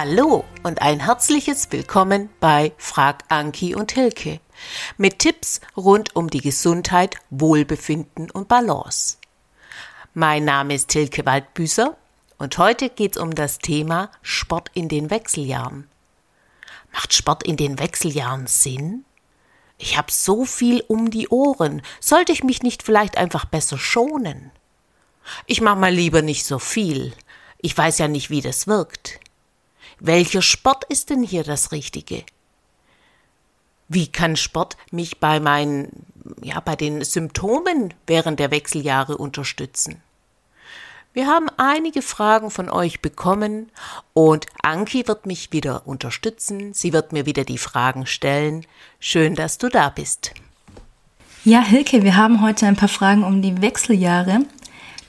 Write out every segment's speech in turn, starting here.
Hallo und ein herzliches Willkommen bei Frag Anki und Hilke mit Tipps rund um die Gesundheit, Wohlbefinden und Balance. Mein Name ist Hilke Waldbüßer und heute geht es um das Thema Sport in den Wechseljahren. Macht Sport in den Wechseljahren Sinn? Ich habe so viel um die Ohren. Sollte ich mich nicht vielleicht einfach besser schonen? Ich mache mal lieber nicht so viel. Ich weiß ja nicht, wie das wirkt. Welcher Sport ist denn hier das Richtige? Wie kann Sport mich bei meinen, ja, bei den Symptomen während der Wechseljahre unterstützen? Wir haben einige Fragen von euch bekommen und Anki wird mich wieder unterstützen. Sie wird mir wieder die Fragen stellen. Schön, dass du da bist. Ja, Hilke, wir haben heute ein paar Fragen um die Wechseljahre.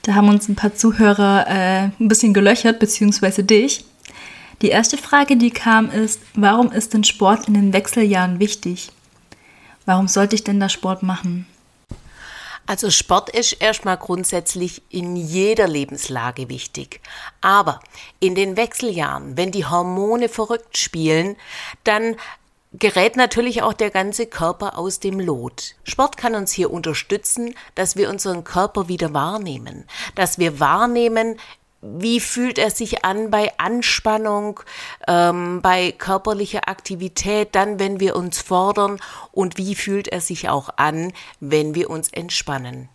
Da haben uns ein paar Zuhörer äh, ein bisschen gelöchert, beziehungsweise dich. Die erste Frage, die kam, ist, warum ist denn Sport in den Wechseljahren wichtig? Warum sollte ich denn da Sport machen? Also Sport ist erstmal grundsätzlich in jeder Lebenslage wichtig. Aber in den Wechseljahren, wenn die Hormone verrückt spielen, dann gerät natürlich auch der ganze Körper aus dem Lot. Sport kann uns hier unterstützen, dass wir unseren Körper wieder wahrnehmen, dass wir wahrnehmen, wie fühlt er sich an bei Anspannung, ähm, bei körperlicher Aktivität, dann wenn wir uns fordern und wie fühlt er sich auch an, wenn wir uns entspannen.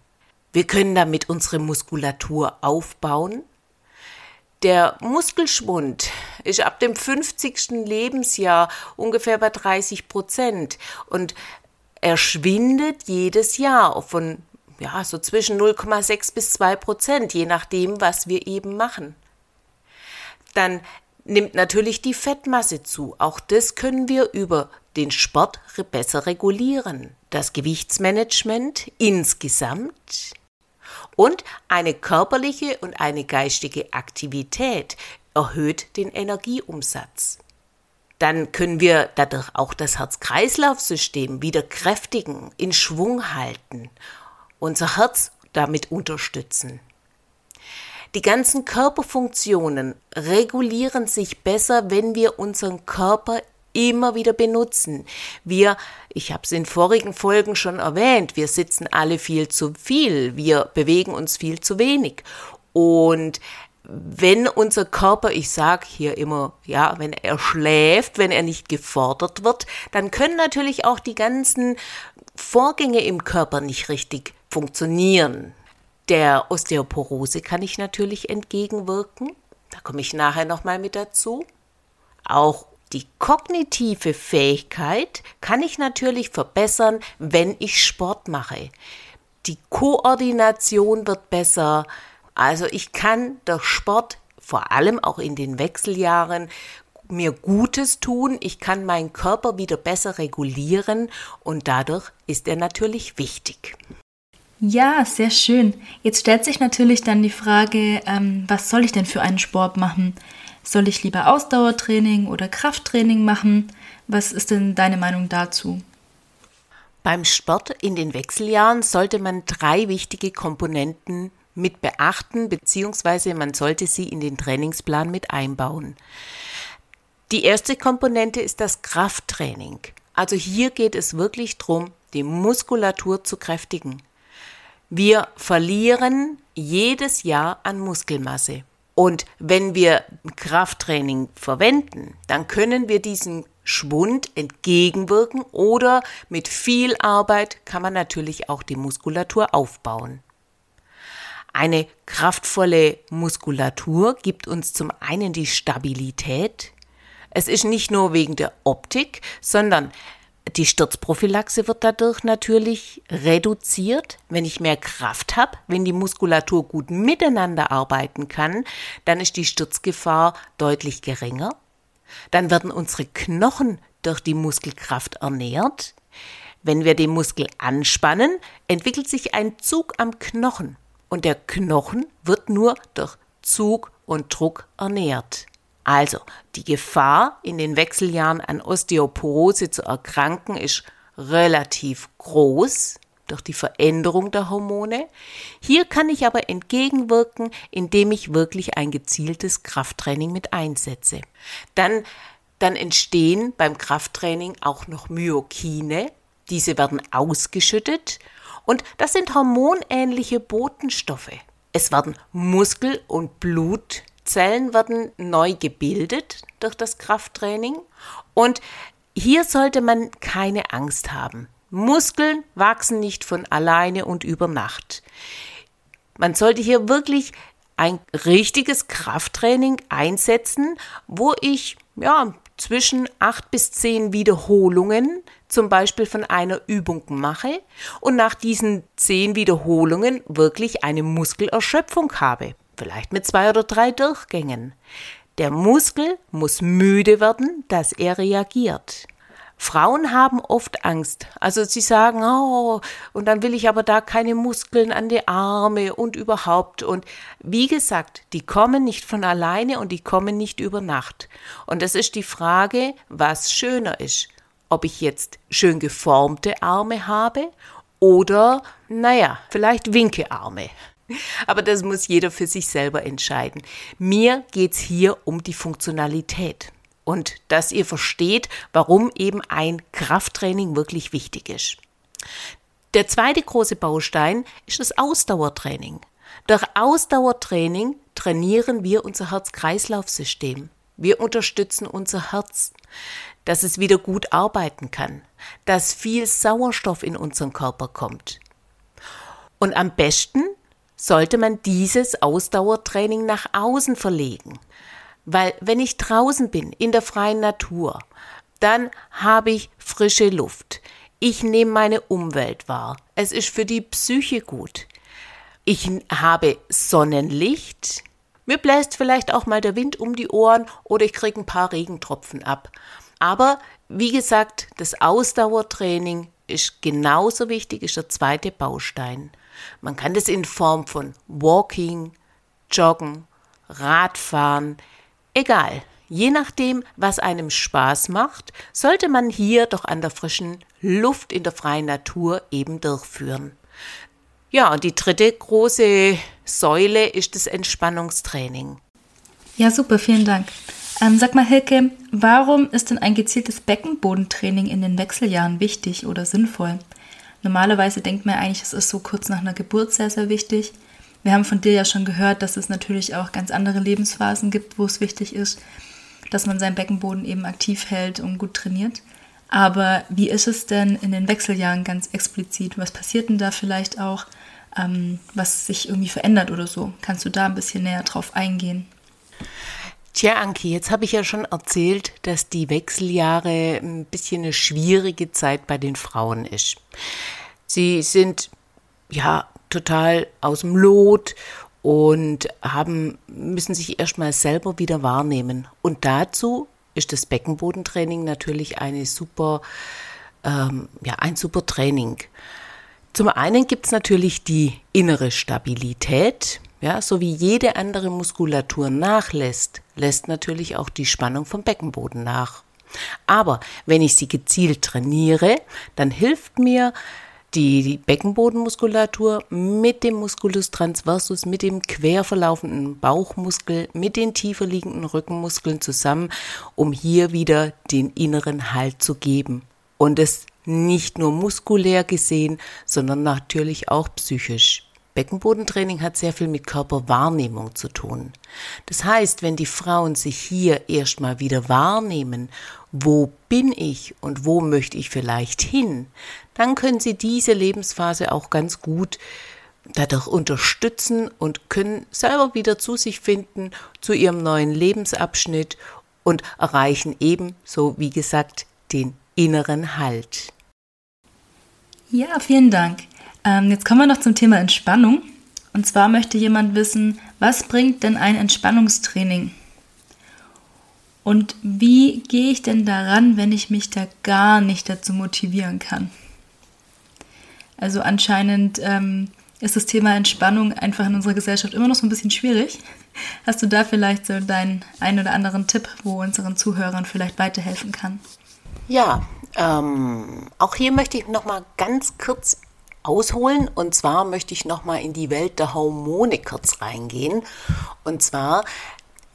Wir können damit unsere Muskulatur aufbauen. Der Muskelschwund ist ab dem 50. Lebensjahr ungefähr bei 30 Prozent und er schwindet jedes Jahr von ja, so zwischen 0,6 bis 2 Prozent, je nachdem, was wir eben machen. Dann nimmt natürlich die Fettmasse zu. Auch das können wir über den Sport besser regulieren. Das Gewichtsmanagement insgesamt und eine körperliche und eine geistige Aktivität erhöht den Energieumsatz. Dann können wir dadurch auch das Herz-Kreislauf-System wieder kräftigen, in Schwung halten unser Herz damit unterstützen. Die ganzen Körperfunktionen regulieren sich besser, wenn wir unseren Körper immer wieder benutzen. Wir, ich habe es in vorigen Folgen schon erwähnt, wir sitzen alle viel zu viel, wir bewegen uns viel zu wenig. Und wenn unser Körper, ich sage hier immer, ja, wenn er schläft, wenn er nicht gefordert wird, dann können natürlich auch die ganzen Vorgänge im Körper nicht richtig funktionieren. Der Osteoporose kann ich natürlich entgegenwirken. Da komme ich nachher nochmal mit dazu. Auch die kognitive Fähigkeit kann ich natürlich verbessern, wenn ich Sport mache. Die Koordination wird besser. Also ich kann durch Sport, vor allem auch in den Wechseljahren, mir Gutes tun. Ich kann meinen Körper wieder besser regulieren und dadurch ist er natürlich wichtig. Ja, sehr schön. Jetzt stellt sich natürlich dann die Frage, ähm, was soll ich denn für einen Sport machen? Soll ich lieber Ausdauertraining oder Krafttraining machen? Was ist denn deine Meinung dazu? Beim Sport in den Wechseljahren sollte man drei wichtige Komponenten mit beachten, beziehungsweise man sollte sie in den Trainingsplan mit einbauen. Die erste Komponente ist das Krafttraining. Also hier geht es wirklich darum, die Muskulatur zu kräftigen. Wir verlieren jedes Jahr an Muskelmasse. Und wenn wir Krafttraining verwenden, dann können wir diesen Schwund entgegenwirken oder mit viel Arbeit kann man natürlich auch die Muskulatur aufbauen. Eine kraftvolle Muskulatur gibt uns zum einen die Stabilität. Es ist nicht nur wegen der Optik, sondern die Sturzprophylaxe wird dadurch natürlich reduziert. Wenn ich mehr Kraft habe, wenn die Muskulatur gut miteinander arbeiten kann, dann ist die Sturzgefahr deutlich geringer. Dann werden unsere Knochen durch die Muskelkraft ernährt. Wenn wir den Muskel anspannen, entwickelt sich ein Zug am Knochen und der Knochen wird nur durch Zug und Druck ernährt. Also, die Gefahr, in den Wechseljahren an Osteoporose zu erkranken, ist relativ groß. durch die Veränderung der Hormone. Hier kann ich aber entgegenwirken, indem ich wirklich ein gezieltes Krafttraining mit einsetze. Dann, dann entstehen beim Krafttraining auch noch Myokine. Diese werden ausgeschüttet und das sind hormonähnliche Botenstoffe. Es werden Muskel- und Blutzellen werden neu gebildet durch das Krafttraining und hier sollte man keine Angst haben. Muskeln wachsen nicht von alleine und über Nacht. Man sollte hier wirklich ein richtiges Krafttraining einsetzen, wo ich ja zwischen acht bis zehn Wiederholungen zum Beispiel von einer Übung mache und nach diesen zehn Wiederholungen wirklich eine Muskelerschöpfung habe, vielleicht mit zwei oder drei Durchgängen. Der Muskel muss müde werden, dass er reagiert. Frauen haben oft Angst. Also sie sagen, oh, und dann will ich aber da keine Muskeln an die Arme und überhaupt. Und wie gesagt, die kommen nicht von alleine und die kommen nicht über Nacht. Und das ist die Frage, was schöner ist. Ob ich jetzt schön geformte Arme habe oder, naja, vielleicht Winkearme. Aber das muss jeder für sich selber entscheiden. Mir geht's hier um die Funktionalität und dass ihr versteht, warum eben ein Krafttraining wirklich wichtig ist. Der zweite große Baustein ist das Ausdauertraining. Durch Ausdauertraining trainieren wir unser Herz-Kreislauf-System. Wir unterstützen unser Herz, dass es wieder gut arbeiten kann, dass viel Sauerstoff in unseren Körper kommt. Und am besten sollte man dieses Ausdauertraining nach außen verlegen. Weil wenn ich draußen bin, in der freien Natur, dann habe ich frische Luft. Ich nehme meine Umwelt wahr. Es ist für die Psyche gut. Ich habe Sonnenlicht. Mir bläst vielleicht auch mal der Wind um die Ohren oder ich kriege ein paar Regentropfen ab. Aber wie gesagt, das Ausdauertraining ist genauso wichtig, ist der zweite Baustein. Man kann das in Form von Walking, Joggen, Radfahren, Egal, je nachdem, was einem Spaß macht, sollte man hier doch an der frischen Luft in der freien Natur eben durchführen. Ja, und die dritte große Säule ist das Entspannungstraining. Ja, super, vielen Dank. Ähm, sag mal, Hilke, warum ist denn ein gezieltes Beckenbodentraining in den Wechseljahren wichtig oder sinnvoll? Normalerweise denkt man eigentlich, es ist so kurz nach einer Geburt sehr, sehr wichtig. Wir haben von dir ja schon gehört, dass es natürlich auch ganz andere Lebensphasen gibt, wo es wichtig ist, dass man seinen Beckenboden eben aktiv hält und gut trainiert. Aber wie ist es denn in den Wechseljahren ganz explizit? Was passiert denn da vielleicht auch, ähm, was sich irgendwie verändert oder so? Kannst du da ein bisschen näher drauf eingehen? Tja, Anki, jetzt habe ich ja schon erzählt, dass die Wechseljahre ein bisschen eine schwierige Zeit bei den Frauen ist. Sie sind ja total aus dem Lot und haben, müssen sich erstmal selber wieder wahrnehmen. Und dazu ist das Beckenbodentraining natürlich eine super, ähm, ja, ein super Training. Zum einen gibt es natürlich die innere Stabilität. Ja, so wie jede andere Muskulatur nachlässt, lässt natürlich auch die Spannung vom Beckenboden nach. Aber wenn ich sie gezielt trainiere, dann hilft mir die Beckenbodenmuskulatur mit dem Musculus transversus, mit dem quer verlaufenden Bauchmuskel, mit den tiefer liegenden Rückenmuskeln zusammen, um hier wieder den inneren Halt zu geben. Und es nicht nur muskulär gesehen, sondern natürlich auch psychisch. Beckenbodentraining hat sehr viel mit Körperwahrnehmung zu tun. Das heißt, wenn die Frauen sich hier erstmal wieder wahrnehmen, wo bin ich und wo möchte ich vielleicht hin, dann können sie diese Lebensphase auch ganz gut dadurch unterstützen und können selber wieder zu sich finden, zu ihrem neuen Lebensabschnitt und erreichen ebenso, wie gesagt, den inneren Halt. Ja, vielen Dank. Ähm, jetzt kommen wir noch zum Thema Entspannung. Und zwar möchte jemand wissen, was bringt denn ein Entspannungstraining? Und wie gehe ich denn daran, wenn ich mich da gar nicht dazu motivieren kann? Also anscheinend ähm, ist das Thema Entspannung einfach in unserer Gesellschaft immer noch so ein bisschen schwierig. Hast du da vielleicht so deinen einen oder anderen Tipp, wo unseren Zuhörern vielleicht weiterhelfen kann? Ja, ähm, auch hier möchte ich noch mal ganz kurz ausholen und zwar möchte ich nochmal in die Welt der Hormone kurz reingehen. Und zwar,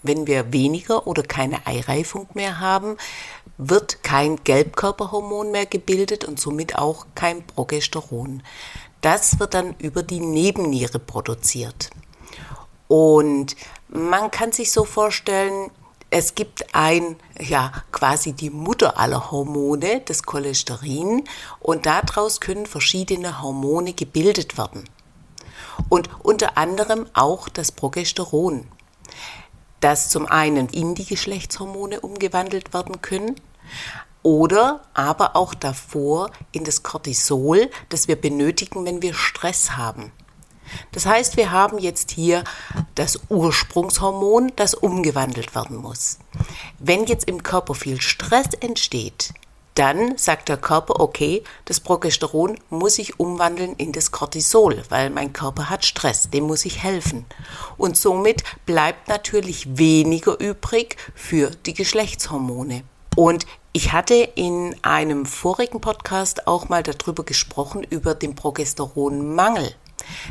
wenn wir weniger oder keine Eireifung mehr haben, wird kein Gelbkörperhormon mehr gebildet und somit auch kein Progesteron. Das wird dann über die Nebenniere produziert. Und man kann sich so vorstellen, es gibt ein, ja, quasi die Mutter aller Hormone, das Cholesterin, und daraus können verschiedene Hormone gebildet werden. Und unter anderem auch das Progesteron, das zum einen in die Geschlechtshormone umgewandelt werden können, oder aber auch davor in das Cortisol, das wir benötigen, wenn wir Stress haben. Das heißt, wir haben jetzt hier das Ursprungshormon, das umgewandelt werden muss. Wenn jetzt im Körper viel Stress entsteht, dann sagt der Körper, okay, das Progesteron muss ich umwandeln in das Cortisol, weil mein Körper hat Stress, dem muss ich helfen. Und somit bleibt natürlich weniger übrig für die Geschlechtshormone. Und ich hatte in einem vorigen Podcast auch mal darüber gesprochen, über den Progesteronmangel.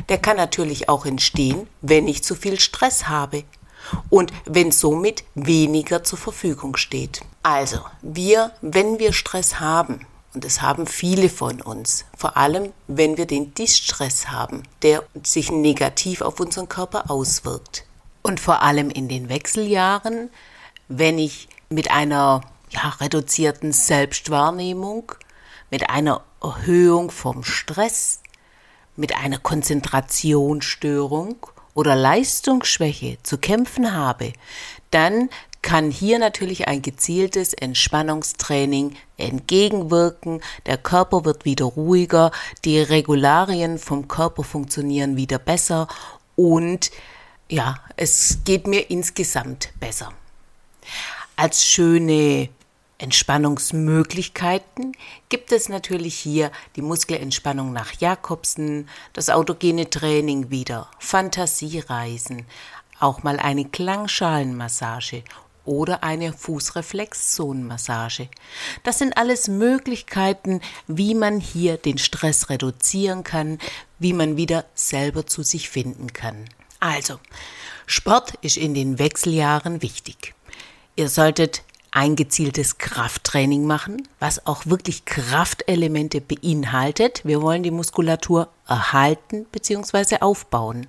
Der kann natürlich auch entstehen, wenn ich zu viel Stress habe und wenn somit weniger zur Verfügung steht. Also, wir, wenn wir Stress haben, und das haben viele von uns, vor allem wenn wir den Distress haben, der sich negativ auf unseren Körper auswirkt. Und vor allem in den Wechseljahren, wenn ich mit einer ja, reduzierten Selbstwahrnehmung, mit einer Erhöhung vom Stress, mit einer Konzentrationsstörung oder Leistungsschwäche zu kämpfen habe, dann kann hier natürlich ein gezieltes Entspannungstraining entgegenwirken. Der Körper wird wieder ruhiger, die Regularien vom Körper funktionieren wieder besser und ja, es geht mir insgesamt besser. Als schöne Entspannungsmöglichkeiten gibt es natürlich hier die Muskelentspannung nach Jakobsen, das autogene Training wieder, Fantasiereisen, auch mal eine Klangschalenmassage oder eine Fußreflexzonenmassage. Das sind alles Möglichkeiten, wie man hier den Stress reduzieren kann, wie man wieder selber zu sich finden kann. Also, Sport ist in den Wechseljahren wichtig. Ihr solltet ein gezieltes Krafttraining machen, was auch wirklich Kraftelemente beinhaltet. Wir wollen die Muskulatur erhalten bzw. aufbauen.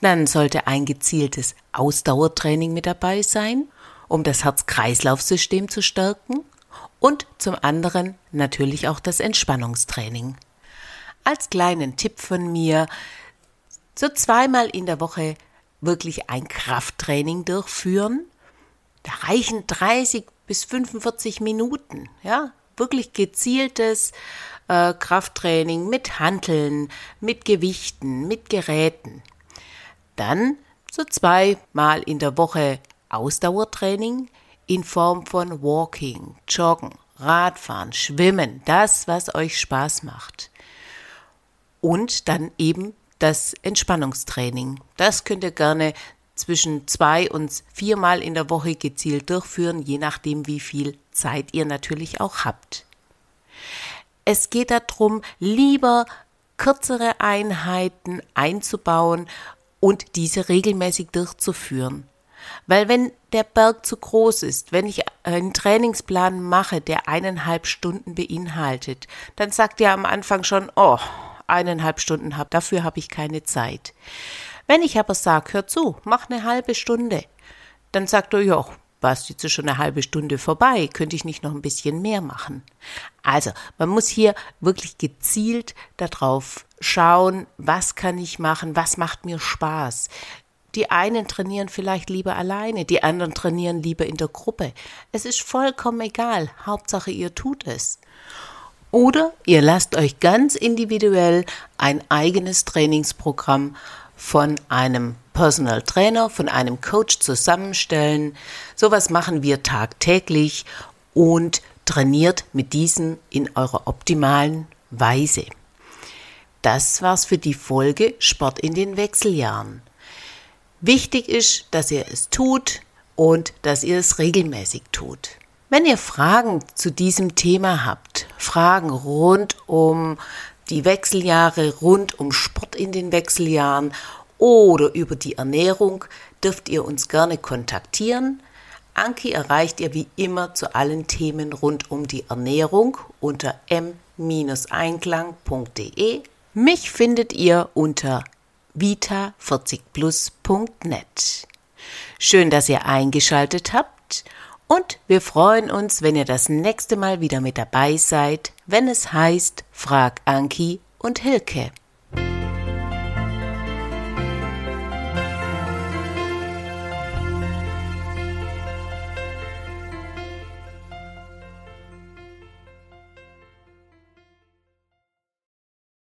Dann sollte ein gezieltes Ausdauertraining mit dabei sein, um das Herz-Kreislauf-System zu stärken und zum anderen natürlich auch das Entspannungstraining. Als kleinen Tipp von mir, so zweimal in der Woche wirklich ein Krafttraining durchführen, da reichen 30 bis 45 Minuten, ja, wirklich gezieltes äh, Krafttraining mit Hanteln, mit Gewichten, mit Geräten. Dann so zweimal in der Woche Ausdauertraining in Form von Walking, Joggen, Radfahren, Schwimmen, das, was euch Spaß macht. Und dann eben das Entspannungstraining. Das könnt ihr gerne zwischen zwei und viermal in der Woche gezielt durchführen, je nachdem, wie viel Zeit ihr natürlich auch habt. Es geht darum, lieber kürzere Einheiten einzubauen und diese regelmäßig durchzuführen. Weil wenn der Berg zu groß ist, wenn ich einen Trainingsplan mache, der eineinhalb Stunden beinhaltet, dann sagt ihr am Anfang schon, oh, eineinhalb Stunden hab, dafür habe ich keine Zeit. Wenn ich aber sage, hör zu, mach eine halbe Stunde, dann sagt er, ja, warst jetzt schon eine halbe Stunde vorbei, könnte ich nicht noch ein bisschen mehr machen. Also, man muss hier wirklich gezielt darauf schauen, was kann ich machen, was macht mir Spaß. Die einen trainieren vielleicht lieber alleine, die anderen trainieren lieber in der Gruppe. Es ist vollkommen egal, Hauptsache ihr tut es. Oder ihr lasst euch ganz individuell ein eigenes Trainingsprogramm von einem Personal Trainer, von einem Coach zusammenstellen. Sowas machen wir tagtäglich und trainiert mit diesen in eurer optimalen Weise. Das war's für die Folge Sport in den Wechseljahren. Wichtig ist, dass ihr es tut und dass ihr es regelmäßig tut. Wenn ihr Fragen zu diesem Thema habt, Fragen rund um die Wechseljahre rund um Sport in den Wechseljahren oder über die Ernährung, dürft ihr uns gerne kontaktieren. Anki erreicht ihr wie immer zu allen Themen rund um die Ernährung unter m-einklang.de. Mich findet ihr unter vita40plus.net. Schön, dass ihr eingeschaltet habt und wir freuen uns, wenn ihr das nächste Mal wieder mit dabei seid, wenn es heißt Frag Anki und Hilke.